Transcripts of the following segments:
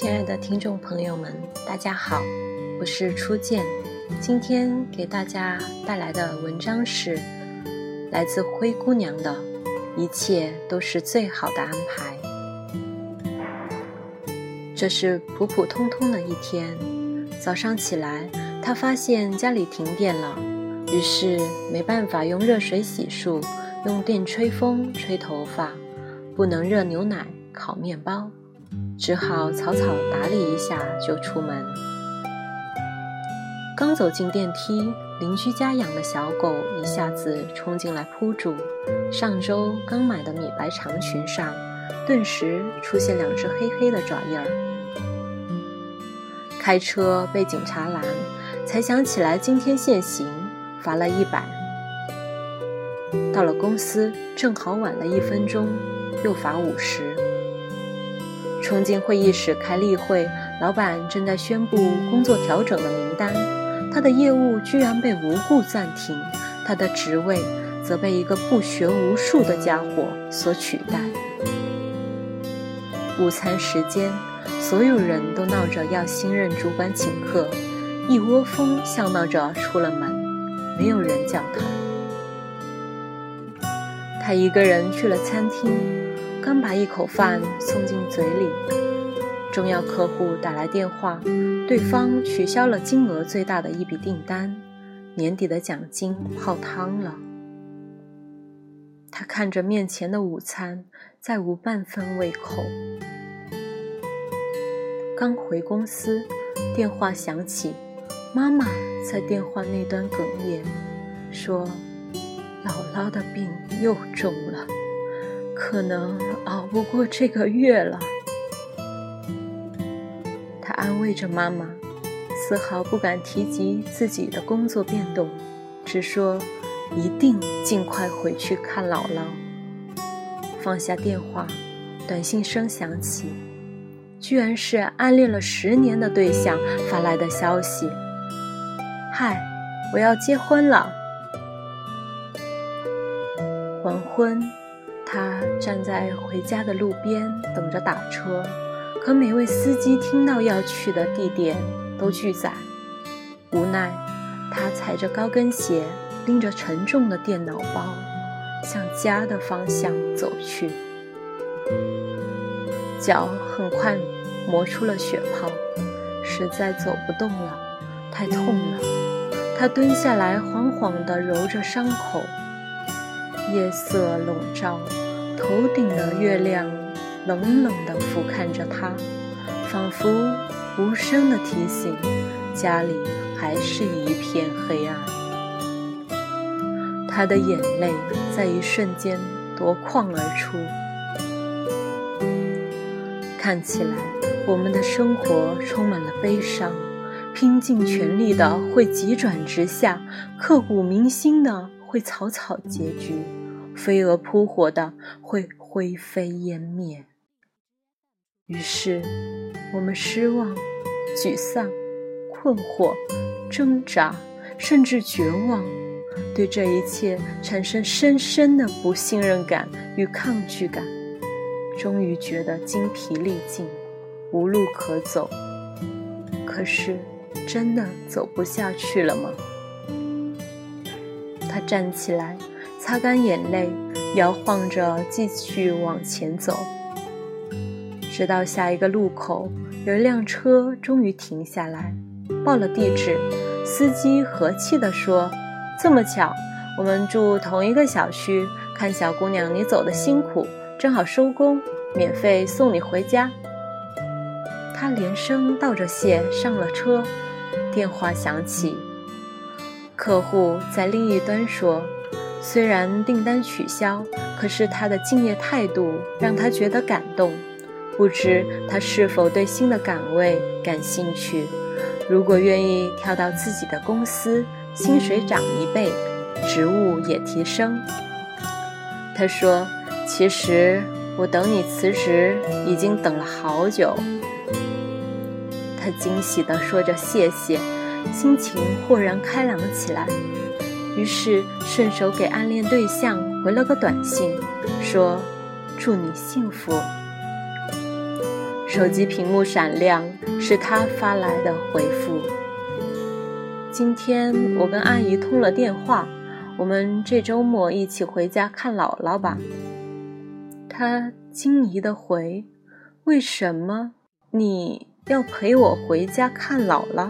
亲爱的听众朋友们，大家好，我是初见。今天给大家带来的文章是来自灰姑娘的《一切都是最好的安排》。这是普普通通的一天，早上起来，她发现家里停电了，于是没办法用热水洗漱，用电吹风吹头发，不能热牛奶烤面包。只好草草打理一下就出门。刚走进电梯，邻居家养的小狗一下子冲进来扑住。上周刚买的米白长裙上，顿时出现两只黑黑的爪印儿。开车被警察拦，才想起来今天限行，罚了一百。到了公司，正好晚了一分钟，又罚五十。冲进会议室开例会，老板正在宣布工作调整的名单，他的业务居然被无故暂停，他的职位则被一个不学无术的家伙所取代。午餐时间，所有人都闹着要新任主管请客，一窝蜂笑闹着出了门，没有人叫他。他一个人去了餐厅。刚把一口饭送进嘴里，重要客户打来电话，对方取消了金额最大的一笔订单，年底的奖金泡汤了。他看着面前的午餐，再无半分胃口。刚回公司，电话响起，妈妈在电话那端哽咽，说：“姥姥的病又重了。”可能熬不过这个月了，他安慰着妈妈，丝毫不敢提及自己的工作变动，只说一定尽快回去看姥姥。放下电话，短信声响起，居然是暗恋了十年的对象发来的消息：“嗨，我要结婚了。”黄昏。他站在回家的路边等着打车，可每位司机听到要去的地点都拒载。无奈，他踩着高跟鞋，拎着沉重的电脑包，向家的方向走去。脚很快磨出了血泡，实在走不动了，太痛了。他蹲下来，缓缓地揉着伤口。夜色笼罩。头顶的月亮冷冷地俯瞰着他，仿佛无声地提醒：家里还是一片黑暗。他的眼泪在一瞬间夺眶而出。看起来，我们的生活充满了悲伤，拼尽全力的会急转直下，刻骨铭心的会草草结局。飞蛾扑火的会灰飞烟灭。于是，我们失望、沮丧、困惑、挣扎，甚至绝望，对这一切产生深深的不信任感与抗拒感。终于觉得精疲力尽，无路可走。可是，真的走不下去了吗？他站起来。擦干眼泪，摇晃着继续往前走，直到下一个路口，有一辆车终于停下来，报了地址。司机和气地说：“这么巧，我们住同一个小区，看小姑娘你走的辛苦，正好收工，免费送你回家。”他连声道着谢，上了车。电话响起，客户在另一端说。虽然订单取消，可是他的敬业态度让他觉得感动。不知他是否对新的岗位感兴趣？如果愿意跳到自己的公司，薪水涨一倍，职务也提升。他说：“其实我等你辞职已经等了好久。”他惊喜地说着谢谢，心情豁然开朗起来。于是顺手给暗恋对象回了个短信，说：“祝你幸福。”手机屏幕闪亮，是他发来的回复。今天我跟阿姨通了电话，我们这周末一起回家看姥姥吧。他惊疑的回：“为什么你要陪我回家看姥姥？”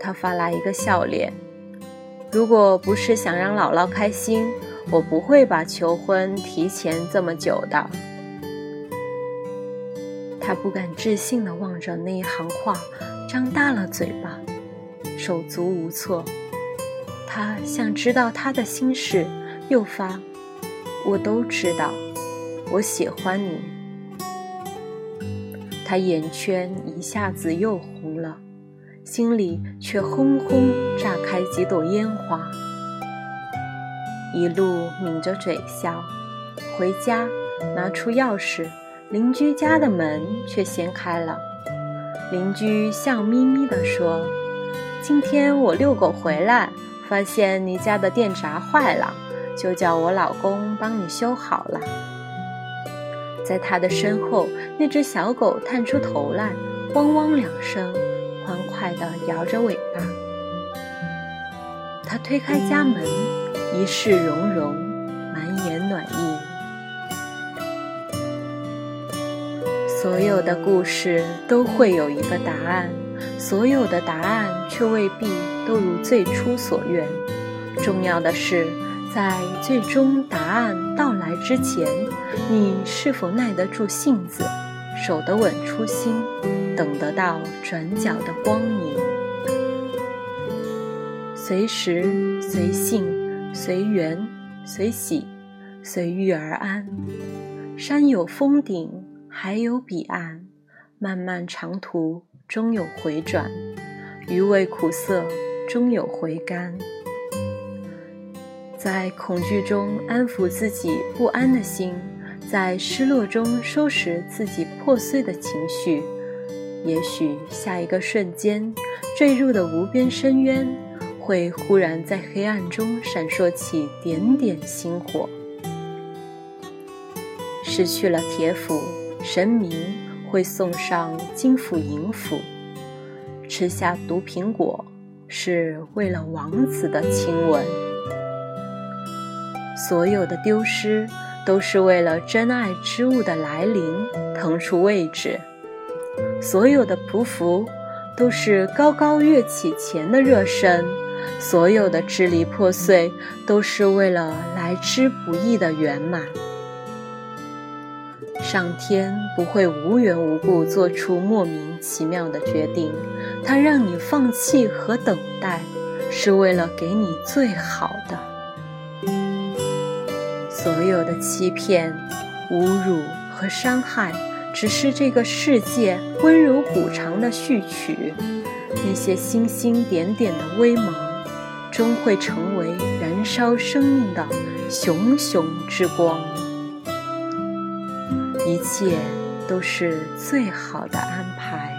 他发来一个笑脸：“如果不是想让姥姥开心，我不会把求婚提前这么久的。”他不敢置信地望着那一行话，张大了嘴巴，手足无措。他像知道他的心事，又发：“我都知道，我喜欢你。”他眼圈一下子又红了，心里却轰轰炸开几朵烟花。一路抿着嘴笑，回家拿出钥匙。邻居家的门却掀开了，邻居笑眯眯地说：“今天我遛狗回来，发现你家的电闸坏了，就叫我老公帮你修好了。”在他的身后，那只小狗探出头来，汪汪两声，快地摇着尾巴。他推开家门，一世融融，满眼暖意。所有的故事都会有一个答案，所有的答案却未必都如最初所愿。重要的是，在最终答案到来之前，你是否耐得住性子，守得稳初心，等得到转角的光明？随时随性，随缘随喜，随遇而安。山有峰顶。海有彼岸，漫漫长途终有回转，余味苦涩终有回甘。在恐惧中安抚自己不安的心，在失落中收拾自己破碎的情绪。也许下一个瞬间，坠入的无边深渊，会忽然在黑暗中闪烁起点点星火。失去了铁斧。神明会送上金斧银斧，吃下毒苹果是为了王子的亲吻。所有的丢失都是为了真爱之物的来临腾出位置。所有的匍匐都是高高跃起前的热身。所有的支离破碎都是为了来之不易的圆满。上天不会无缘无故做出莫名其妙的决定，他让你放弃和等待，是为了给你最好的。所有的欺骗、侮辱和伤害，只是这个世界温柔补偿的序曲。那些星星点点的微芒，终会成为燃烧生命的熊熊之光。一切都是最好的安排。